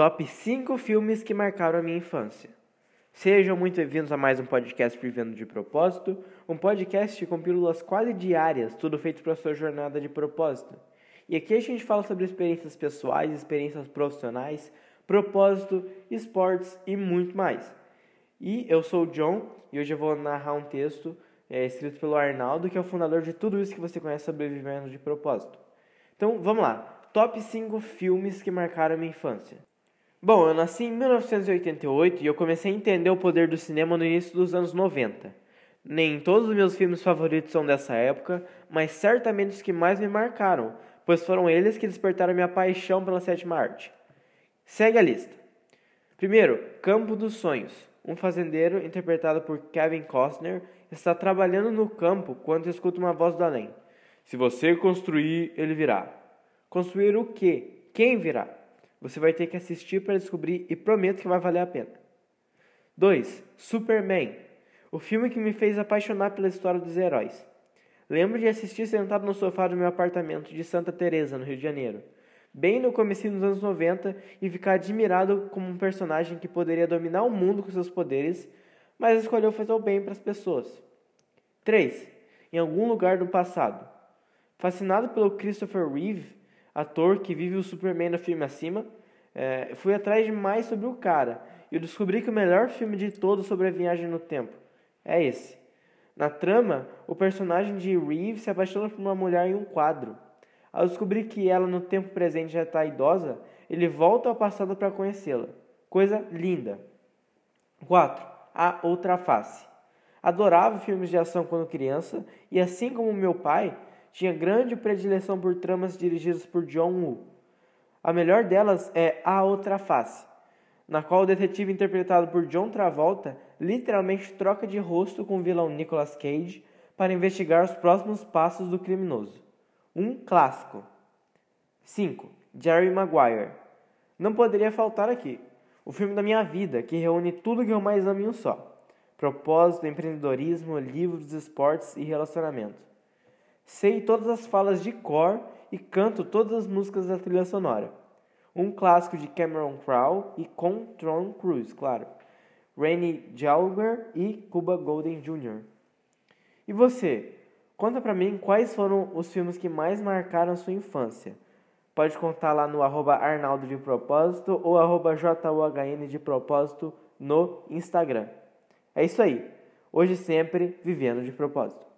Top 5 filmes que marcaram a minha infância. Sejam muito bem-vindos a mais um podcast Vivendo de Propósito, um podcast com pílulas quase diárias, tudo feito para sua jornada de propósito. E aqui a gente fala sobre experiências pessoais, experiências profissionais, propósito, esportes e muito mais. E eu sou o John e hoje eu vou narrar um texto é, escrito pelo Arnaldo, que é o fundador de tudo isso que você conhece sobre Vivendo de Propósito. Então vamos lá, top 5 filmes que marcaram a minha infância. Bom, eu nasci em 1988 e eu comecei a entender o poder do cinema no início dos anos 90. Nem todos os meus filmes favoritos são dessa época, mas certamente os que mais me marcaram, pois foram eles que despertaram minha paixão pela sétima arte. Segue a lista. Primeiro, Campo dos Sonhos. Um fazendeiro, interpretado por Kevin Costner, está trabalhando no campo quando escuta uma voz do além. Se você construir, ele virá. Construir o quê? Quem virá? Você vai ter que assistir para descobrir e prometo que vai valer a pena. 2. Superman. O filme que me fez apaixonar pela história dos heróis. Lembro de assistir sentado no sofá do meu apartamento de Santa Teresa, no Rio de Janeiro, bem no começo dos anos 90 e ficar admirado como um personagem que poderia dominar o mundo com seus poderes, mas escolheu fazer o bem para as pessoas. 3. Em algum lugar do passado. Fascinado pelo Christopher Reeve, ator que vive o Superman no filme acima, é, fui atrás de mais sobre o cara e eu descobri que o melhor filme de todos sobre a viagem no tempo é esse. Na trama, o personagem de Reeve se apaixona por uma mulher em um quadro. Ao descobrir que ela no tempo presente já está idosa, ele volta ao passado para conhecê-la. Coisa linda. 4. A Outra Face. Adorava filmes de ação quando criança e, assim como meu pai, tinha grande predileção por tramas dirigidas por John Woo. A melhor delas é A Outra Face, na qual o detetive interpretado por John Travolta literalmente troca de rosto com o vilão Nicolas Cage para investigar os próximos passos do criminoso. Um clássico. 5. Jerry Maguire. Não poderia faltar aqui. O filme da minha vida, que reúne tudo que eu mais amo em um só: propósito, empreendedorismo, livros, esportes e relacionamento. Sei todas as falas de cor e canto todas as músicas da trilha sonora. Um clássico de Cameron Crowe e com Tom Cruise, claro. Rainy Jalger e Cuba Golden Jr. E você? Conta pra mim quais foram os filmes que mais marcaram sua infância. Pode contar lá no arroba Arnaldo de Propósito ou arroba JUHN de Propósito no Instagram. É isso aí. Hoje sempre vivendo de propósito.